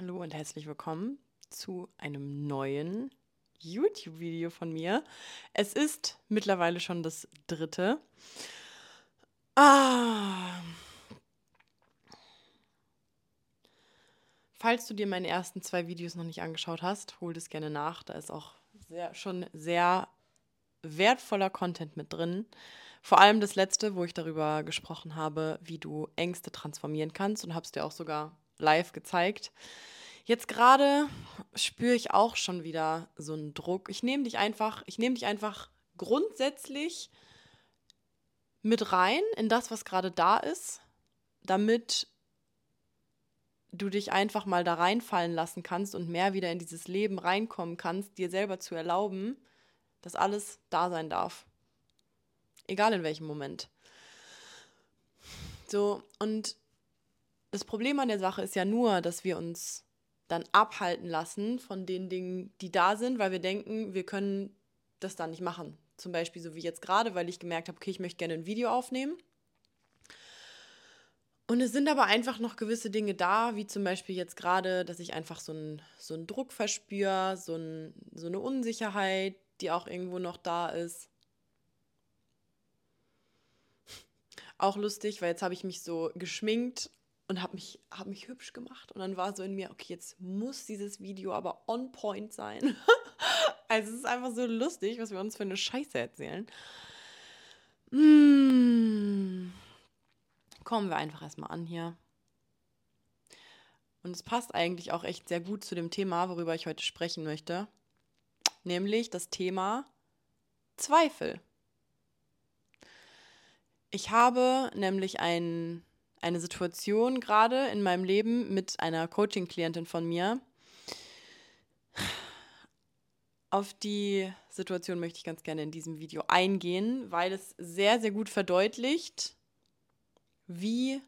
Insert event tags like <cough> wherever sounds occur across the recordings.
Hallo und herzlich willkommen zu einem neuen YouTube-Video von mir. Es ist mittlerweile schon das dritte. Ah. Falls du dir meine ersten zwei Videos noch nicht angeschaut hast, hol das gerne nach. Da ist auch sehr, schon sehr wertvoller Content mit drin. Vor allem das letzte, wo ich darüber gesprochen habe, wie du Ängste transformieren kannst und habe es dir auch sogar live gezeigt. Jetzt gerade spüre ich auch schon wieder so einen Druck. Ich nehme dich einfach, ich nehme dich einfach grundsätzlich mit rein in das, was gerade da ist, damit du dich einfach mal da reinfallen lassen kannst und mehr wieder in dieses Leben reinkommen kannst, dir selber zu erlauben, dass alles da sein darf. Egal in welchem Moment. So, und das Problem an der Sache ist ja nur, dass wir uns dann abhalten lassen von den Dingen, die da sind, weil wir denken, wir können das dann nicht machen. Zum Beispiel so wie jetzt gerade, weil ich gemerkt habe, okay, ich möchte gerne ein Video aufnehmen. Und es sind aber einfach noch gewisse Dinge da, wie zum Beispiel jetzt gerade, dass ich einfach so einen, so einen Druck verspüre, so, ein, so eine Unsicherheit, die auch irgendwo noch da ist. <laughs> Auch lustig, weil jetzt habe ich mich so geschminkt und habe mich, hab mich hübsch gemacht. Und dann war so in mir, okay, jetzt muss dieses Video aber on point sein. <laughs> also es ist einfach so lustig, was wir uns für eine Scheiße erzählen. Mmh. Kommen wir einfach erstmal an hier. Und es passt eigentlich auch echt sehr gut zu dem Thema, worüber ich heute sprechen möchte. Nämlich das Thema Zweifel. Ich habe nämlich ein eine Situation gerade in meinem Leben mit einer Coaching-Klientin von mir. Auf die Situation möchte ich ganz gerne in diesem Video eingehen, weil es sehr, sehr gut verdeutlicht, wie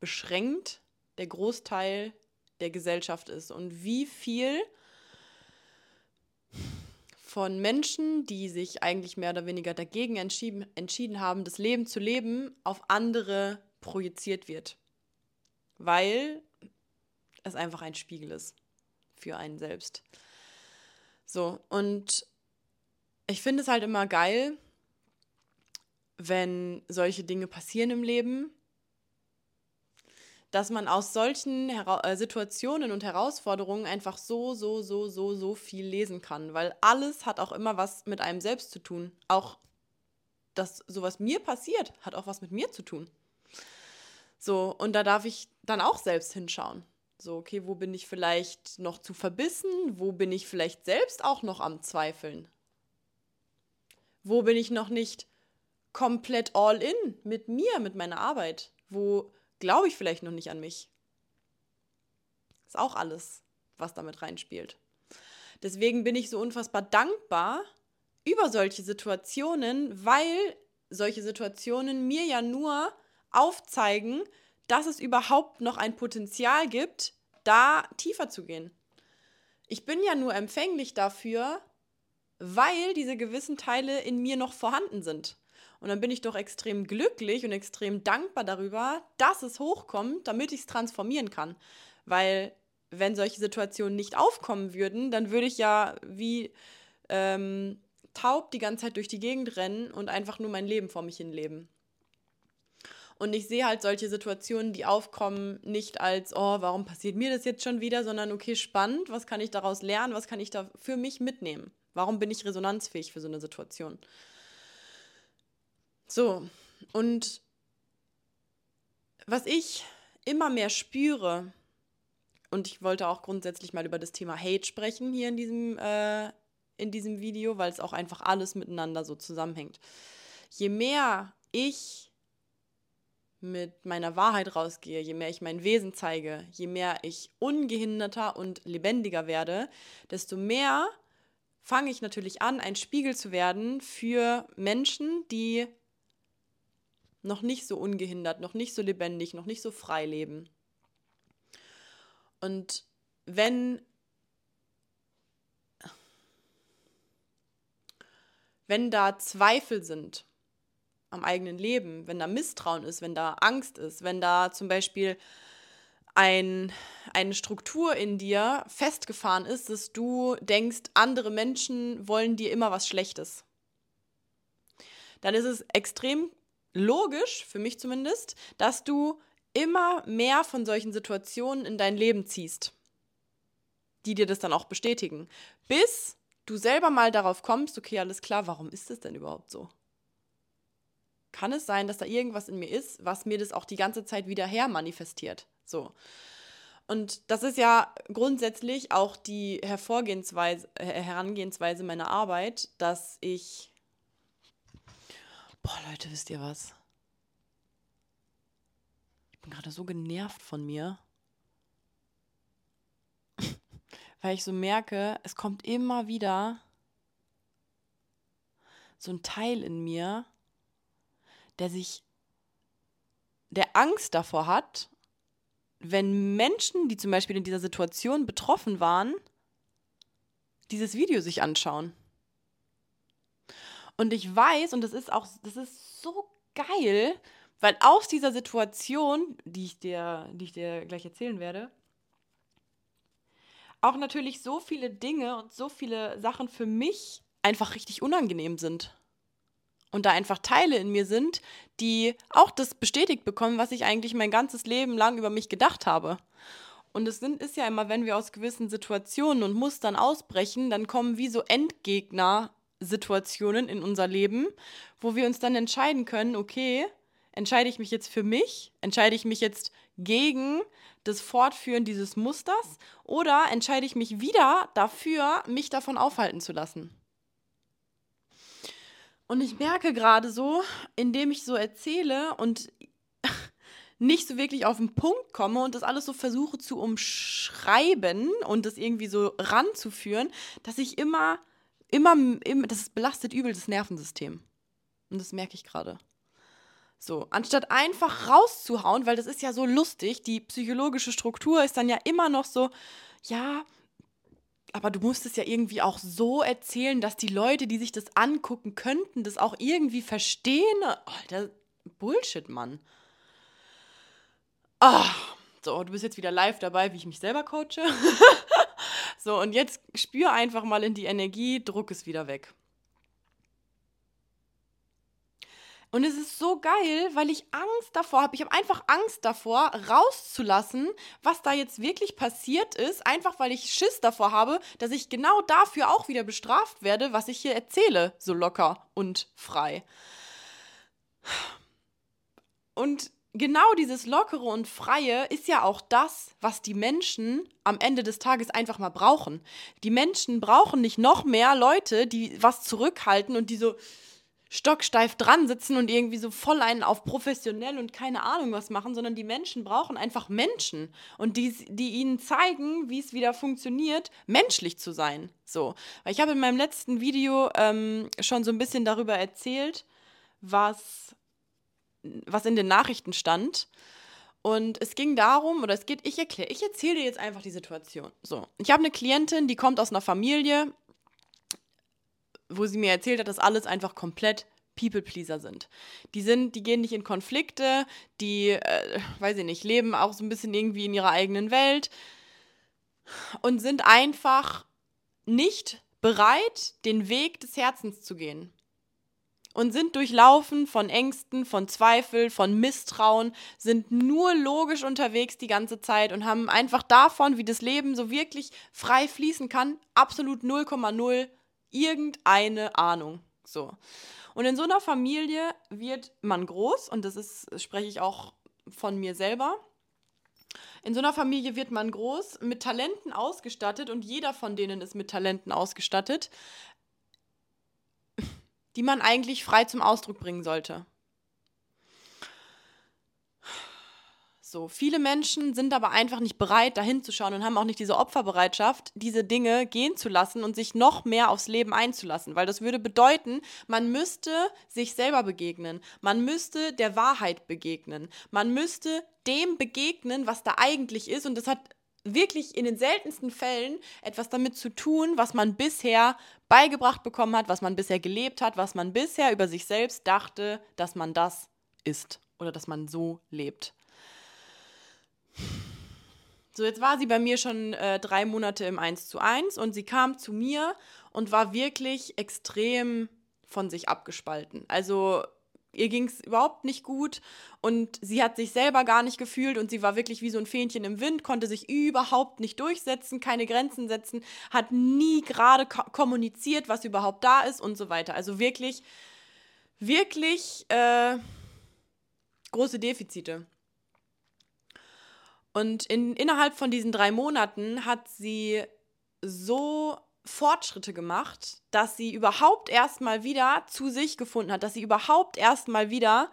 beschränkt der Großteil der Gesellschaft ist und wie viel von Menschen, die sich eigentlich mehr oder weniger dagegen entschieden, entschieden haben, das Leben zu leben, auf andere projiziert wird. Weil es einfach ein Spiegel ist für einen selbst. So, und ich finde es halt immer geil, wenn solche Dinge passieren im Leben, dass man aus solchen Hera äh, Situationen und Herausforderungen einfach so, so, so, so, so viel lesen kann, weil alles hat auch immer was mit einem selbst zu tun. Auch dass sowas mir passiert, hat auch was mit mir zu tun. So, und da darf ich dann auch selbst hinschauen. So, okay, wo bin ich vielleicht noch zu verbissen? Wo bin ich vielleicht selbst auch noch am Zweifeln? Wo bin ich noch nicht komplett all in mit mir, mit meiner Arbeit? Wo glaube ich vielleicht noch nicht an mich. Ist auch alles, was damit reinspielt. Deswegen bin ich so unfassbar dankbar über solche Situationen, weil solche Situationen mir ja nur aufzeigen, dass es überhaupt noch ein Potenzial gibt, da tiefer zu gehen. Ich bin ja nur empfänglich dafür, weil diese gewissen Teile in mir noch vorhanden sind. Und dann bin ich doch extrem glücklich und extrem dankbar darüber, dass es hochkommt, damit ich es transformieren kann. Weil wenn solche Situationen nicht aufkommen würden, dann würde ich ja wie ähm, taub die ganze Zeit durch die Gegend rennen und einfach nur mein Leben vor mich hin leben. Und ich sehe halt solche Situationen, die aufkommen, nicht als, oh, warum passiert mir das jetzt schon wieder, sondern okay, spannend, was kann ich daraus lernen, was kann ich da für mich mitnehmen? Warum bin ich resonanzfähig für so eine Situation? So, und was ich immer mehr spüre, und ich wollte auch grundsätzlich mal über das Thema Hate sprechen hier in diesem, äh, in diesem Video, weil es auch einfach alles miteinander so zusammenhängt. Je mehr ich mit meiner Wahrheit rausgehe, je mehr ich mein Wesen zeige, je mehr ich ungehinderter und lebendiger werde, desto mehr fange ich natürlich an, ein Spiegel zu werden für Menschen, die noch nicht so ungehindert, noch nicht so lebendig, noch nicht so frei leben. Und wenn wenn da Zweifel sind am eigenen Leben, wenn da Misstrauen ist, wenn da Angst ist, wenn da zum Beispiel ein, eine Struktur in dir festgefahren ist, dass du denkst, andere Menschen wollen dir immer was Schlechtes. Dann ist es extrem logisch, für mich zumindest, dass du immer mehr von solchen Situationen in dein Leben ziehst, die dir das dann auch bestätigen, bis du selber mal darauf kommst, okay, alles klar, warum ist das denn überhaupt so? Kann es sein, dass da irgendwas in mir ist, was mir das auch die ganze Zeit wieder her manifestiert? So. Und das ist ja grundsätzlich auch die Hervorgehensweise, Herangehensweise meiner Arbeit, dass ich. Boah, Leute, wisst ihr was? Ich bin gerade so genervt von mir. <laughs> Weil ich so merke, es kommt immer wieder so ein Teil in mir, der sich, der Angst davor hat, wenn Menschen, die zum Beispiel in dieser Situation betroffen waren, dieses Video sich anschauen. Und ich weiß, und das ist auch, das ist so geil, weil aus dieser Situation, die ich dir, die ich dir gleich erzählen werde, auch natürlich so viele Dinge und so viele Sachen für mich einfach richtig unangenehm sind und da einfach Teile in mir sind, die auch das bestätigt bekommen, was ich eigentlich mein ganzes Leben lang über mich gedacht habe. Und es sind, ist ja immer, wenn wir aus gewissen Situationen und Mustern ausbrechen, dann kommen wie so Endgegner-Situationen in unser Leben, wo wir uns dann entscheiden können, okay, entscheide ich mich jetzt für mich, entscheide ich mich jetzt gegen das Fortführen dieses Musters oder entscheide ich mich wieder dafür, mich davon aufhalten zu lassen. Und ich merke gerade so, indem ich so erzähle und <laughs> nicht so wirklich auf den Punkt komme und das alles so versuche zu umschreiben und das irgendwie so ranzuführen, dass ich immer, immer, immer das belastet übel das Nervensystem. Und das merke ich gerade. So, anstatt einfach rauszuhauen, weil das ist ja so lustig, die psychologische Struktur ist dann ja immer noch so, ja, aber du musst es ja irgendwie auch so erzählen, dass die Leute, die sich das angucken könnten, das auch irgendwie verstehen. Alter, Bullshit, Mann. Ah, so, du bist jetzt wieder live dabei, wie ich mich selber coache. <laughs> so, und jetzt spür einfach mal in die Energie, druck es wieder weg. Und es ist so geil, weil ich Angst davor habe. Ich habe einfach Angst davor, rauszulassen, was da jetzt wirklich passiert ist. Einfach weil ich Schiss davor habe, dass ich genau dafür auch wieder bestraft werde, was ich hier erzähle. So locker und frei. Und genau dieses Lockere und Freie ist ja auch das, was die Menschen am Ende des Tages einfach mal brauchen. Die Menschen brauchen nicht noch mehr Leute, die was zurückhalten und die so stocksteif dran sitzen und irgendwie so voll einen auf professionell und keine Ahnung was machen, sondern die Menschen brauchen einfach Menschen und die, die ihnen zeigen, wie es wieder funktioniert, menschlich zu sein. So, ich habe in meinem letzten Video ähm, schon so ein bisschen darüber erzählt, was, was in den Nachrichten stand. Und es ging darum, oder es geht, ich erkläre, ich erzähle dir jetzt einfach die Situation. So, ich habe eine Klientin, die kommt aus einer Familie, wo sie mir erzählt hat, dass alles einfach komplett People-Pleaser sind. Die sind, die gehen nicht in Konflikte, die, äh, weiß ich nicht, leben auch so ein bisschen irgendwie in ihrer eigenen Welt und sind einfach nicht bereit, den Weg des Herzens zu gehen. Und sind durchlaufen von Ängsten, von Zweifel, von Misstrauen, sind nur logisch unterwegs die ganze Zeit und haben einfach davon, wie das Leben so wirklich frei fließen kann, absolut 0,0 irgendeine Ahnung. So. Und in so einer Familie wird man groß, und das ist, das spreche ich auch von mir selber. In so einer Familie wird man groß, mit Talenten ausgestattet, und jeder von denen ist mit Talenten ausgestattet, die man eigentlich frei zum Ausdruck bringen sollte. So, viele Menschen sind aber einfach nicht bereit, dahin zu schauen und haben auch nicht diese Opferbereitschaft, diese Dinge gehen zu lassen und sich noch mehr aufs Leben einzulassen. Weil das würde bedeuten, man müsste sich selber begegnen. Man müsste der Wahrheit begegnen. Man müsste dem begegnen, was da eigentlich ist. Und das hat wirklich in den seltensten Fällen etwas damit zu tun, was man bisher beigebracht bekommen hat, was man bisher gelebt hat, was man bisher über sich selbst dachte, dass man das ist oder dass man so lebt. So, jetzt war sie bei mir schon äh, drei Monate im 1 zu 1 und sie kam zu mir und war wirklich extrem von sich abgespalten. Also ihr ging es überhaupt nicht gut und sie hat sich selber gar nicht gefühlt und sie war wirklich wie so ein Fähnchen im Wind, konnte sich überhaupt nicht durchsetzen, keine Grenzen setzen, hat nie gerade ko kommuniziert, was überhaupt da ist und so weiter. Also wirklich, wirklich äh, große Defizite. Und in, innerhalb von diesen drei Monaten hat sie so Fortschritte gemacht, dass sie überhaupt erstmal wieder zu sich gefunden hat, dass sie überhaupt erstmal wieder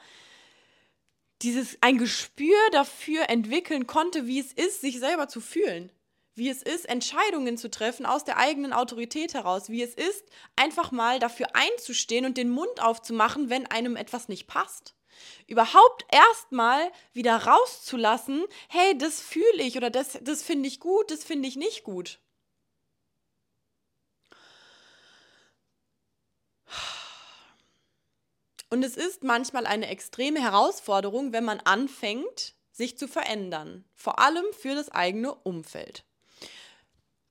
dieses ein Gespür dafür entwickeln konnte, wie es ist, sich selber zu fühlen, wie es ist, Entscheidungen zu treffen aus der eigenen Autorität heraus, wie es ist, einfach mal dafür einzustehen und den Mund aufzumachen, wenn einem etwas nicht passt. Überhaupt erstmal wieder rauszulassen, hey, das fühle ich oder das, das finde ich gut, das finde ich nicht gut. Und es ist manchmal eine extreme Herausforderung, wenn man anfängt, sich zu verändern. Vor allem für das eigene Umfeld.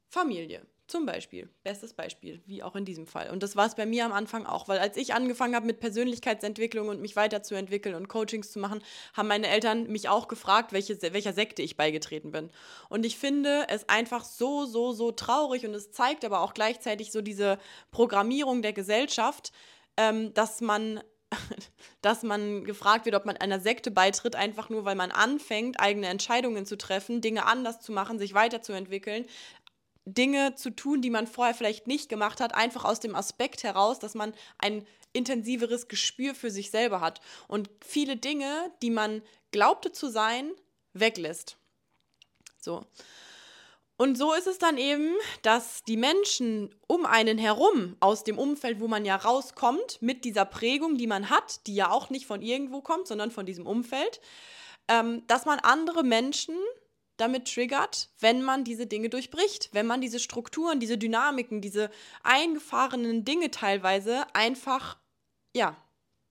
Familie. Zum Beispiel, bestes Beispiel, wie auch in diesem Fall. Und das war es bei mir am Anfang auch, weil als ich angefangen habe mit Persönlichkeitsentwicklung und mich weiterzuentwickeln und Coachings zu machen, haben meine Eltern mich auch gefragt, welche, welcher Sekte ich beigetreten bin. Und ich finde es einfach so, so, so traurig und es zeigt aber auch gleichzeitig so diese Programmierung der Gesellschaft, ähm, dass man <laughs> dass man gefragt wird, ob man einer Sekte beitritt, einfach nur, weil man anfängt, eigene Entscheidungen zu treffen, Dinge anders zu machen, sich weiterzuentwickeln, Dinge zu tun, die man vorher vielleicht nicht gemacht hat, einfach aus dem Aspekt heraus, dass man ein intensiveres Gespür für sich selber hat und viele Dinge, die man glaubte zu sein, weglässt. So. Und so ist es dann eben, dass die Menschen um einen herum, aus dem Umfeld, wo man ja rauskommt, mit dieser Prägung, die man hat, die ja auch nicht von irgendwo kommt, sondern von diesem Umfeld, ähm, dass man andere Menschen damit triggert, wenn man diese Dinge durchbricht, wenn man diese Strukturen, diese Dynamiken, diese eingefahrenen Dinge teilweise einfach, ja,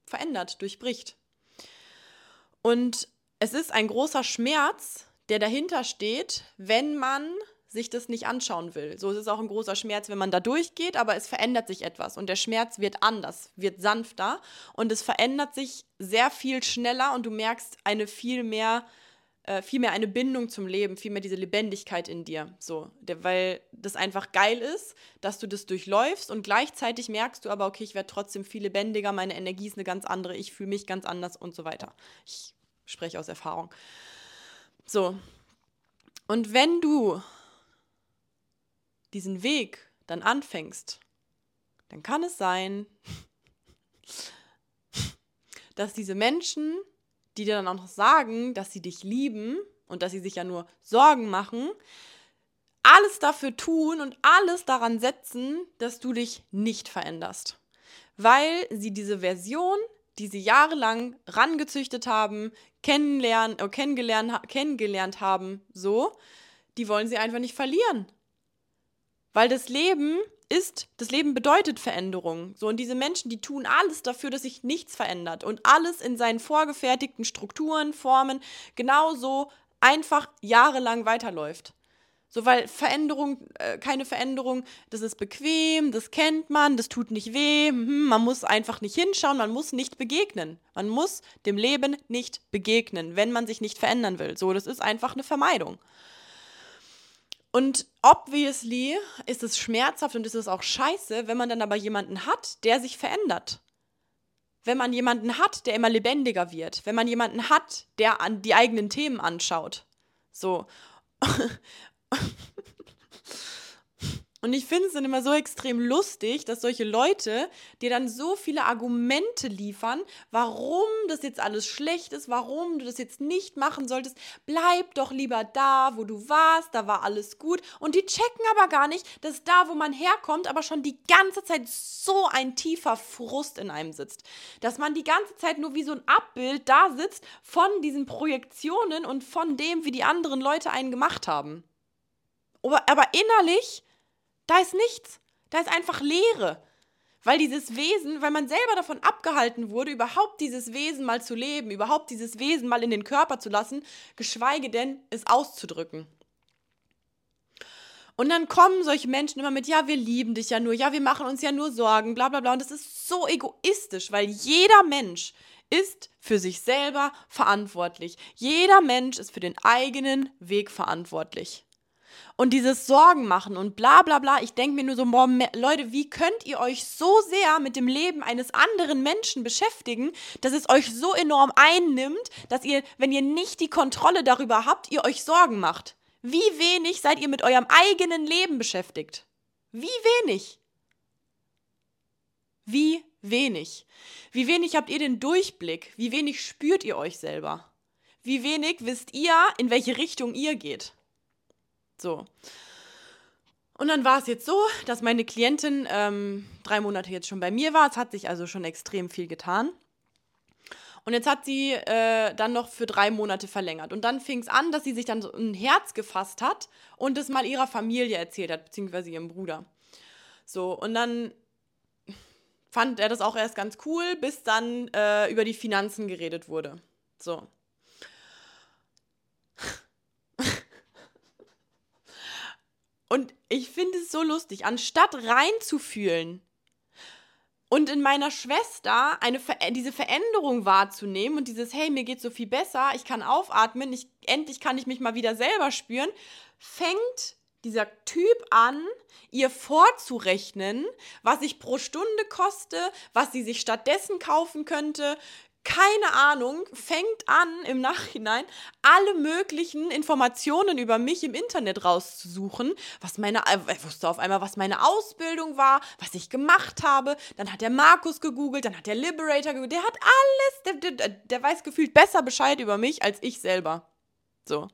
verändert, durchbricht. Und es ist ein großer Schmerz, der dahinter steht, wenn man sich das nicht anschauen will. So ist es auch ein großer Schmerz, wenn man da durchgeht, aber es verändert sich etwas und der Schmerz wird anders, wird sanfter und es verändert sich sehr viel schneller und du merkst eine viel mehr äh, viel mehr eine Bindung zum Leben, viel mehr diese Lebendigkeit in dir. So, der, weil das einfach geil ist, dass du das durchläufst und gleichzeitig merkst du aber, okay, ich werde trotzdem viel lebendiger, meine Energie ist eine ganz andere, ich fühle mich ganz anders und so weiter. Ich spreche aus Erfahrung. So. Und wenn du diesen Weg dann anfängst, dann kann es sein, <laughs> dass diese Menschen die dir dann auch noch sagen, dass sie dich lieben und dass sie sich ja nur Sorgen machen, alles dafür tun und alles daran setzen, dass du dich nicht veränderst. Weil sie diese Version, die sie jahrelang rangezüchtet haben, kennenlernen, äh, kennengelernt, kennengelernt haben, so, die wollen sie einfach nicht verlieren. Weil das Leben ist, das Leben bedeutet Veränderung. So, und diese Menschen, die tun alles dafür, dass sich nichts verändert und alles in seinen vorgefertigten Strukturen, Formen genauso einfach jahrelang weiterläuft. So, weil Veränderung, äh, keine Veränderung, das ist bequem, das kennt man, das tut nicht weh, hm, man muss einfach nicht hinschauen, man muss nicht begegnen. Man muss dem Leben nicht begegnen, wenn man sich nicht verändern will. So, das ist einfach eine Vermeidung. Und obviously ist es schmerzhaft und ist es auch scheiße, wenn man dann aber jemanden hat, der sich verändert. Wenn man jemanden hat, der immer lebendiger wird. Wenn man jemanden hat, der an die eigenen Themen anschaut. So. <laughs> Und ich finde es dann immer so extrem lustig, dass solche Leute dir dann so viele Argumente liefern, warum das jetzt alles schlecht ist, warum du das jetzt nicht machen solltest. Bleib doch lieber da, wo du warst, da war alles gut. Und die checken aber gar nicht, dass da, wo man herkommt, aber schon die ganze Zeit so ein tiefer Frust in einem sitzt. Dass man die ganze Zeit nur wie so ein Abbild da sitzt von diesen Projektionen und von dem, wie die anderen Leute einen gemacht haben. Aber innerlich da ist nichts. Da ist einfach Leere. Weil dieses Wesen, weil man selber davon abgehalten wurde, überhaupt dieses Wesen mal zu leben, überhaupt dieses Wesen mal in den Körper zu lassen, geschweige denn es auszudrücken. Und dann kommen solche Menschen immer mit, ja, wir lieben dich ja nur, ja, wir machen uns ja nur Sorgen, bla bla bla. Und das ist so egoistisch, weil jeder Mensch ist für sich selber verantwortlich. Jeder Mensch ist für den eigenen Weg verantwortlich. Und dieses Sorgen machen und bla bla bla, ich denke mir nur so, boah, Leute, wie könnt ihr euch so sehr mit dem Leben eines anderen Menschen beschäftigen, dass es euch so enorm einnimmt, dass ihr, wenn ihr nicht die Kontrolle darüber habt, ihr euch Sorgen macht? Wie wenig seid ihr mit eurem eigenen Leben beschäftigt? Wie wenig? Wie wenig? Wie wenig habt ihr den Durchblick? Wie wenig spürt ihr euch selber? Wie wenig wisst ihr, in welche Richtung ihr geht? So. Und dann war es jetzt so, dass meine Klientin ähm, drei Monate jetzt schon bei mir war. Es hat sich also schon extrem viel getan. Und jetzt hat sie äh, dann noch für drei Monate verlängert. Und dann fing es an, dass sie sich dann so ein Herz gefasst hat und es mal ihrer Familie erzählt hat, beziehungsweise ihrem Bruder. So, und dann fand er das auch erst ganz cool, bis dann äh, über die Finanzen geredet wurde. So. Und ich finde es so lustig, anstatt reinzufühlen und in meiner Schwester eine Ver diese Veränderung wahrzunehmen und dieses, hey, mir geht so viel besser, ich kann aufatmen, ich, endlich kann ich mich mal wieder selber spüren, fängt dieser Typ an, ihr vorzurechnen, was ich pro Stunde koste, was sie sich stattdessen kaufen könnte, keine Ahnung, fängt an im Nachhinein alle möglichen Informationen über mich im Internet rauszusuchen, was meine, er wusste auf einmal, was meine Ausbildung war, was ich gemacht habe, dann hat der Markus gegoogelt, dann hat der Liberator gegoogelt, der hat alles, der, der, der weiß gefühlt besser Bescheid über mich als ich selber. So.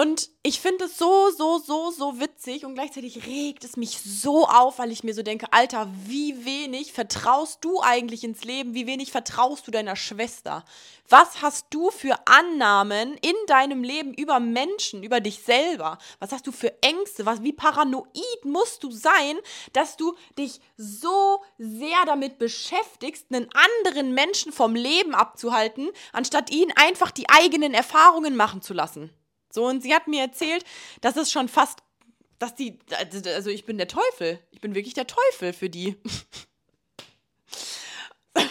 Und ich finde es so, so, so, so witzig und gleichzeitig regt es mich so auf, weil ich mir so denke, Alter, wie wenig vertraust du eigentlich ins Leben? Wie wenig vertraust du deiner Schwester? Was hast du für Annahmen in deinem Leben über Menschen, über dich selber? Was hast du für Ängste? Was, wie paranoid musst du sein, dass du dich so sehr damit beschäftigst, einen anderen Menschen vom Leben abzuhalten, anstatt ihn einfach die eigenen Erfahrungen machen zu lassen? So, und sie hat mir erzählt, dass es schon fast, dass die, also ich bin der Teufel. Ich bin wirklich der Teufel für die. <laughs>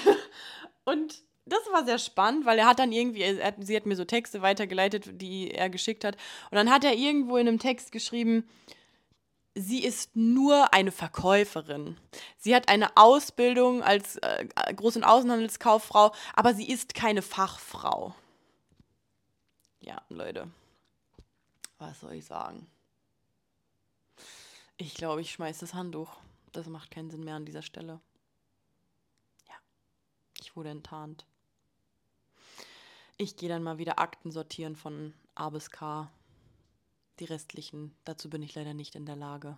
und das war sehr spannend, weil er hat dann irgendwie, er, sie hat mir so Texte weitergeleitet, die er geschickt hat. Und dann hat er irgendwo in einem Text geschrieben, sie ist nur eine Verkäuferin. Sie hat eine Ausbildung als äh, Groß- und Außenhandelskauffrau, aber sie ist keine Fachfrau. Ja, Leute was soll ich sagen? Ich glaube, ich schmeiße das Handtuch. Das macht keinen Sinn mehr an dieser Stelle. Ja, ich wurde enttarnt. Ich gehe dann mal wieder Akten sortieren von A bis K. Die restlichen, dazu bin ich leider nicht in der Lage.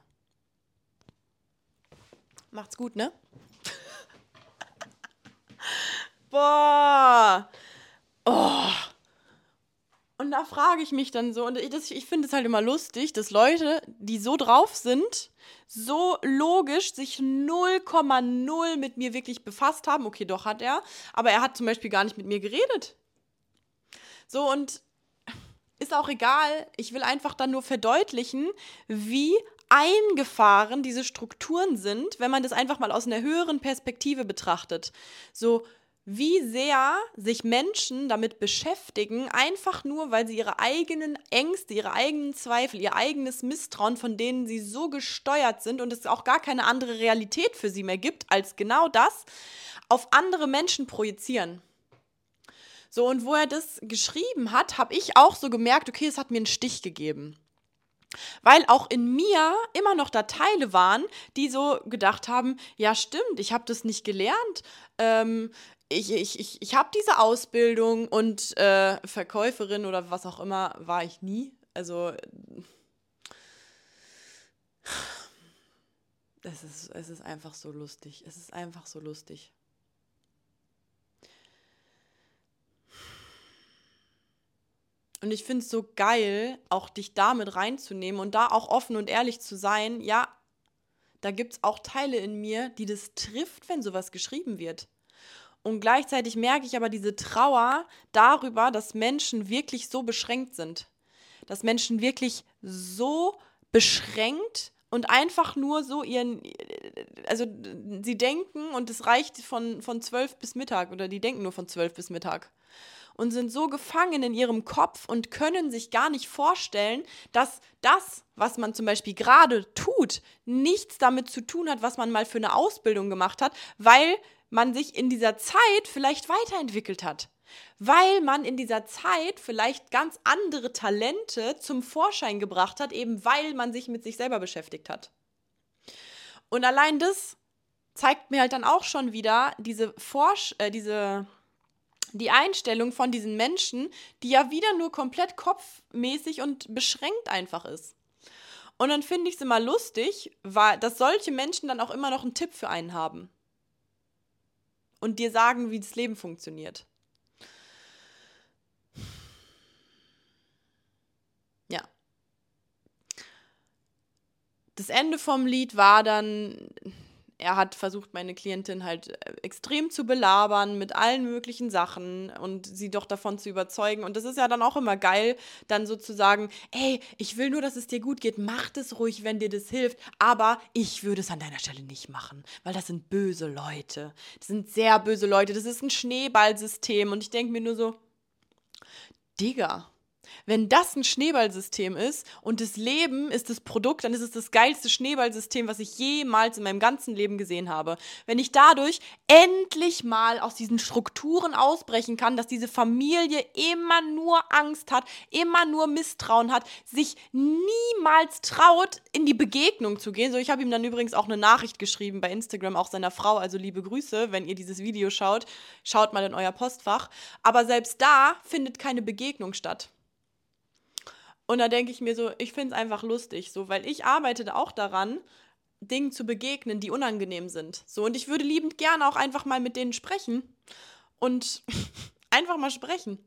Macht's gut, ne? <laughs> Boah. Oh. Und da frage ich mich dann so, und ich, ich finde es halt immer lustig, dass Leute, die so drauf sind, so logisch sich 0,0 mit mir wirklich befasst haben. Okay, doch hat er, aber er hat zum Beispiel gar nicht mit mir geredet. So, und ist auch egal. Ich will einfach dann nur verdeutlichen, wie eingefahren diese Strukturen sind, wenn man das einfach mal aus einer höheren Perspektive betrachtet. So, wie sehr sich Menschen damit beschäftigen, einfach nur, weil sie ihre eigenen Ängste, ihre eigenen Zweifel, ihr eigenes Misstrauen, von denen sie so gesteuert sind und es auch gar keine andere Realität für sie mehr gibt, als genau das, auf andere Menschen projizieren. So, und wo er das geschrieben hat, habe ich auch so gemerkt, okay, es hat mir einen Stich gegeben. Weil auch in mir immer noch da Teile waren, die so gedacht haben, ja stimmt, ich habe das nicht gelernt, ähm, ich, ich, ich, ich habe diese Ausbildung und äh, Verkäuferin oder was auch immer war ich nie. Also es ist, es ist einfach so lustig. Es ist einfach so lustig. Und ich finde es so geil, auch dich damit reinzunehmen und da auch offen und ehrlich zu sein. Ja, da gibt es auch Teile in mir, die das trifft, wenn sowas geschrieben wird. Und gleichzeitig merke ich aber diese Trauer darüber, dass Menschen wirklich so beschränkt sind. Dass Menschen wirklich so beschränkt und einfach nur so ihren, also sie denken und es reicht von, von 12 bis Mittag oder die denken nur von 12 bis Mittag und sind so gefangen in ihrem Kopf und können sich gar nicht vorstellen, dass das, was man zum Beispiel gerade tut, nichts damit zu tun hat, was man mal für eine Ausbildung gemacht hat, weil man sich in dieser Zeit vielleicht weiterentwickelt hat. Weil man in dieser Zeit vielleicht ganz andere Talente zum Vorschein gebracht hat, eben weil man sich mit sich selber beschäftigt hat. Und allein das zeigt mir halt dann auch schon wieder diese Forsch äh, diese die Einstellung von diesen Menschen, die ja wieder nur komplett kopfmäßig und beschränkt einfach ist. Und dann finde ich es immer lustig, weil, dass solche Menschen dann auch immer noch einen Tipp für einen haben. Und dir sagen, wie das Leben funktioniert. Ja. Das Ende vom Lied war dann, er hat versucht, meine Klientin halt äh, extrem zu belabern mit allen möglichen Sachen und sie doch davon zu überzeugen. Und das ist ja dann auch immer geil, dann sozusagen, ey, ich will nur, dass es dir gut geht, mach das ruhig, wenn dir das hilft, aber ich würde es an deiner Stelle nicht machen, weil das sind böse Leute. Das sind sehr böse Leute. Das ist ein Schneeballsystem und ich denke mir nur so, Digga, wenn das ein Schneeballsystem ist und das Leben ist das Produkt, dann ist es das geilste Schneeballsystem, was ich jemals in meinem ganzen Leben gesehen habe. Wenn ich dadurch endlich mal aus diesen Strukturen ausbrechen kann, dass diese Familie immer nur Angst hat, immer nur Misstrauen hat, sich niemals traut, in die Begegnung zu gehen. So, ich habe ihm dann übrigens auch eine Nachricht geschrieben bei Instagram, auch seiner Frau, also liebe Grüße, wenn ihr dieses Video schaut, schaut mal in euer Postfach. Aber selbst da findet keine Begegnung statt. Und da denke ich mir so, ich finde es einfach lustig, so, weil ich arbeite auch daran, Dingen zu begegnen, die unangenehm sind. So, und ich würde liebend gerne auch einfach mal mit denen sprechen und <laughs> einfach mal sprechen.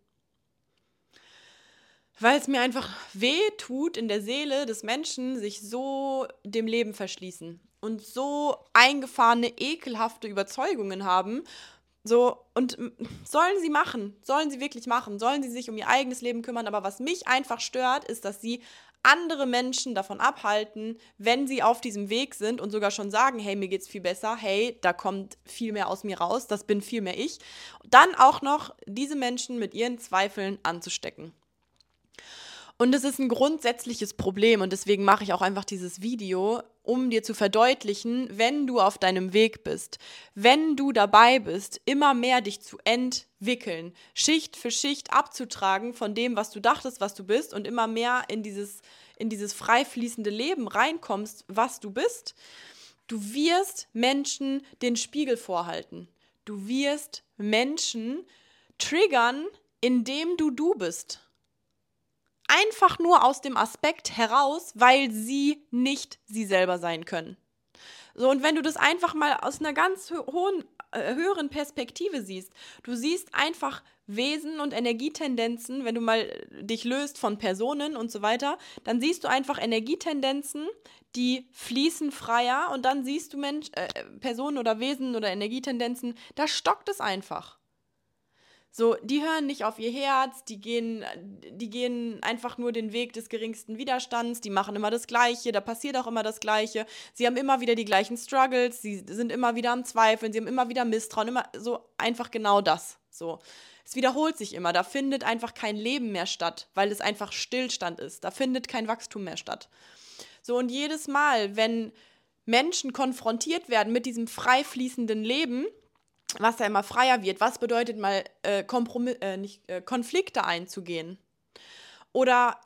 Weil es mir einfach weh tut in der Seele des Menschen, sich so dem Leben verschließen und so eingefahrene, ekelhafte Überzeugungen haben so, und sollen sie machen, sollen sie wirklich machen, sollen sie sich um ihr eigenes Leben kümmern. Aber was mich einfach stört, ist, dass sie andere Menschen davon abhalten, wenn sie auf diesem Weg sind und sogar schon sagen, hey, mir geht's viel besser, hey, da kommt viel mehr aus mir raus, das bin viel mehr ich. Dann auch noch diese Menschen mit ihren Zweifeln anzustecken. Und es ist ein grundsätzliches Problem und deswegen mache ich auch einfach dieses Video, um dir zu verdeutlichen, wenn du auf deinem Weg bist, wenn du dabei bist, immer mehr dich zu entwickeln, Schicht für Schicht abzutragen von dem, was du dachtest, was du bist und immer mehr in dieses in dieses frei fließende Leben reinkommst, was du bist, du wirst Menschen den Spiegel vorhalten. Du wirst Menschen triggern, indem du du bist einfach nur aus dem Aspekt heraus, weil sie nicht sie selber sein können. So, und wenn du das einfach mal aus einer ganz hohen, äh, höheren Perspektive siehst, du siehst einfach Wesen und Energietendenzen, wenn du mal dich löst von Personen und so weiter, dann siehst du einfach Energietendenzen, die fließen freier und dann siehst du Mensch, äh, Personen oder Wesen oder Energietendenzen, da stockt es einfach. So, die hören nicht auf ihr Herz, die gehen, die gehen einfach nur den Weg des geringsten Widerstands, die machen immer das Gleiche, da passiert auch immer das Gleiche. Sie haben immer wieder die gleichen Struggles, sie sind immer wieder am Zweifeln, sie haben immer wieder Misstrauen, immer so einfach genau das. So. Es wiederholt sich immer, da findet einfach kein Leben mehr statt, weil es einfach Stillstand ist. Da findet kein Wachstum mehr statt. So, und jedes Mal, wenn Menschen konfrontiert werden mit diesem frei fließenden Leben, was da immer freier wird. Was bedeutet mal äh, äh, nicht, äh, Konflikte einzugehen? Oder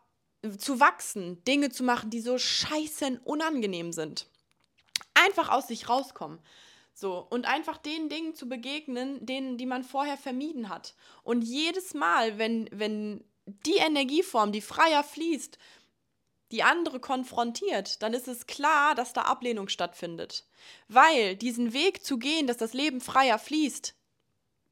zu wachsen, Dinge zu machen, die so scheißen unangenehm sind. Einfach aus sich rauskommen. So, und einfach den Dingen zu begegnen, denen, die man vorher vermieden hat. Und jedes Mal, wenn, wenn die Energieform, die freier fließt, die andere konfrontiert, dann ist es klar, dass da Ablehnung stattfindet. Weil diesen Weg zu gehen, dass das Leben freier fließt,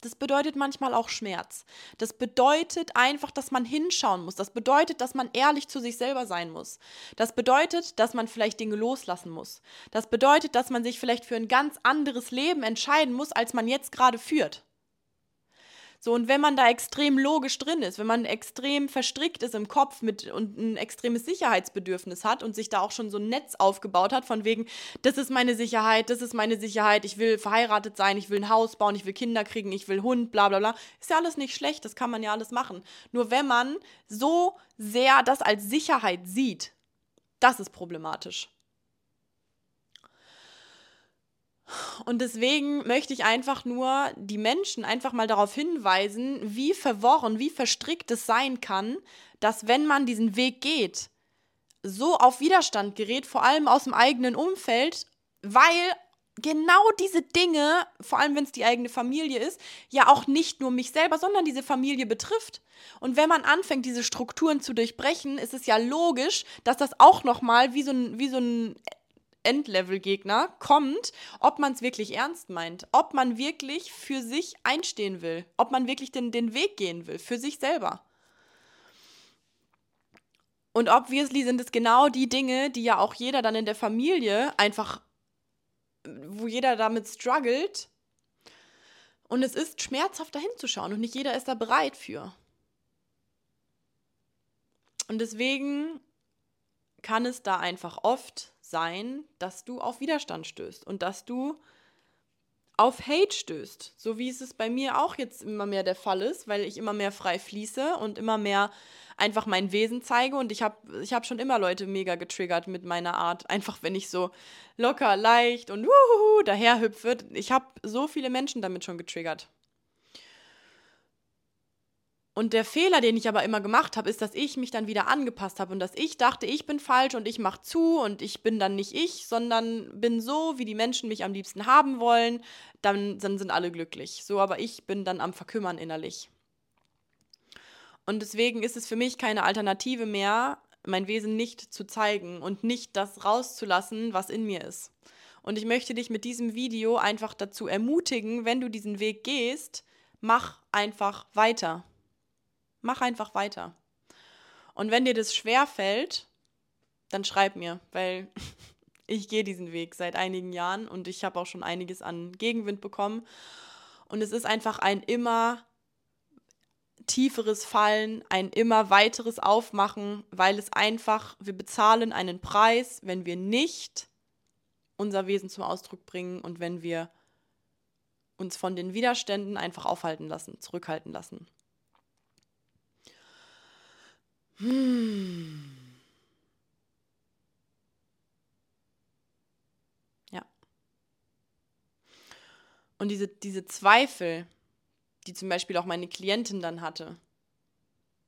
das bedeutet manchmal auch Schmerz. Das bedeutet einfach, dass man hinschauen muss. Das bedeutet, dass man ehrlich zu sich selber sein muss. Das bedeutet, dass man vielleicht Dinge loslassen muss. Das bedeutet, dass man sich vielleicht für ein ganz anderes Leben entscheiden muss, als man jetzt gerade führt. So, und wenn man da extrem logisch drin ist, wenn man extrem verstrickt ist im Kopf mit und ein extremes Sicherheitsbedürfnis hat und sich da auch schon so ein Netz aufgebaut hat, von wegen, das ist meine Sicherheit, das ist meine Sicherheit, ich will verheiratet sein, ich will ein Haus bauen, ich will Kinder kriegen, ich will Hund, bla bla bla, ist ja alles nicht schlecht, das kann man ja alles machen. Nur wenn man so sehr das als Sicherheit sieht, das ist problematisch. Und deswegen möchte ich einfach nur die Menschen einfach mal darauf hinweisen, wie verworren, wie verstrickt es sein kann, dass wenn man diesen Weg geht, so auf Widerstand gerät, vor allem aus dem eigenen Umfeld, weil genau diese Dinge, vor allem wenn es die eigene Familie ist, ja auch nicht nur mich selber, sondern diese Familie betrifft. Und wenn man anfängt, diese Strukturen zu durchbrechen, ist es ja logisch, dass das auch nochmal wie so ein, wie so ein Endlevel-Gegner kommt, ob man es wirklich ernst meint, ob man wirklich für sich einstehen will, ob man wirklich den, den Weg gehen will, für sich selber. Und obviously sind es genau die Dinge, die ja auch jeder dann in der Familie einfach, wo jeder damit struggelt. Und es ist schmerzhaft, da hinzuschauen und nicht jeder ist da bereit für. Und deswegen kann es da einfach oft sein, dass du auf Widerstand stößt und dass du auf Hate stößt, so wie es bei mir auch jetzt immer mehr der Fall ist, weil ich immer mehr frei fließe und immer mehr einfach mein Wesen zeige und ich habe ich hab schon immer Leute mega getriggert mit meiner Art, einfach wenn ich so locker, leicht und wuhuhu daher hüpfe. Ich habe so viele Menschen damit schon getriggert. Und der Fehler, den ich aber immer gemacht habe, ist, dass ich mich dann wieder angepasst habe und dass ich dachte, ich bin falsch und ich mache zu und ich bin dann nicht ich, sondern bin so, wie die Menschen mich am liebsten haben wollen, dann, dann sind alle glücklich. So, aber ich bin dann am Verkümmern innerlich. Und deswegen ist es für mich keine Alternative mehr, mein Wesen nicht zu zeigen und nicht das rauszulassen, was in mir ist. Und ich möchte dich mit diesem Video einfach dazu ermutigen, wenn du diesen Weg gehst, mach einfach weiter. Mach einfach weiter. Und wenn dir das schwer fällt, dann schreib mir, weil <laughs> ich gehe diesen Weg seit einigen Jahren und ich habe auch schon einiges an Gegenwind bekommen. Und es ist einfach ein immer tieferes Fallen, ein immer weiteres Aufmachen, weil es einfach, wir bezahlen einen Preis, wenn wir nicht unser Wesen zum Ausdruck bringen und wenn wir uns von den Widerständen einfach aufhalten lassen, zurückhalten lassen. Hm. Ja. Und diese, diese Zweifel, die zum Beispiel auch meine Klientin dann hatte,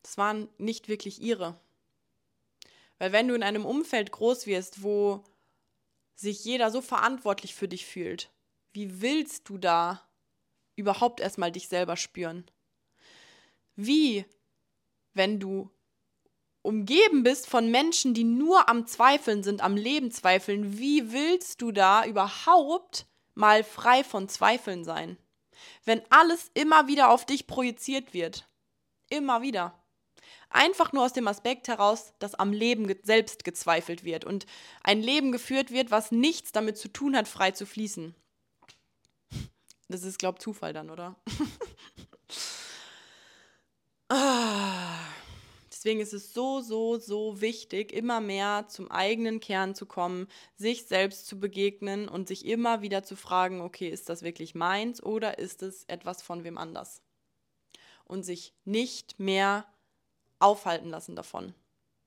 das waren nicht wirklich ihre. Weil wenn du in einem Umfeld groß wirst, wo sich jeder so verantwortlich für dich fühlt, wie willst du da überhaupt erstmal dich selber spüren? Wie, wenn du umgeben bist von Menschen, die nur am Zweifeln sind, am Leben zweifeln, wie willst du da überhaupt mal frei von Zweifeln sein? Wenn alles immer wieder auf dich projiziert wird. Immer wieder. Einfach nur aus dem Aspekt heraus, dass am Leben selbst gezweifelt wird und ein Leben geführt wird, was nichts damit zu tun hat, frei zu fließen. Das ist, glaub, Zufall dann, oder? <laughs> ah. Deswegen ist es so, so, so wichtig, immer mehr zum eigenen Kern zu kommen, sich selbst zu begegnen und sich immer wieder zu fragen, okay, ist das wirklich meins oder ist es etwas von wem anders? Und sich nicht mehr aufhalten lassen davon,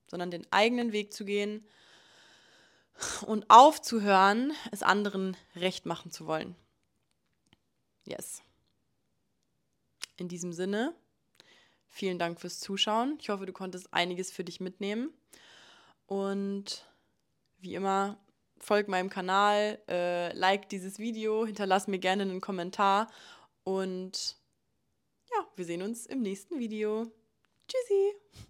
sondern den eigenen Weg zu gehen und aufzuhören, es anderen recht machen zu wollen. Yes. In diesem Sinne Vielen Dank fürs Zuschauen. Ich hoffe, du konntest einiges für dich mitnehmen. Und wie immer, folg meinem Kanal, äh, like dieses Video, hinterlass mir gerne einen Kommentar und ja, wir sehen uns im nächsten Video. Tschüssi!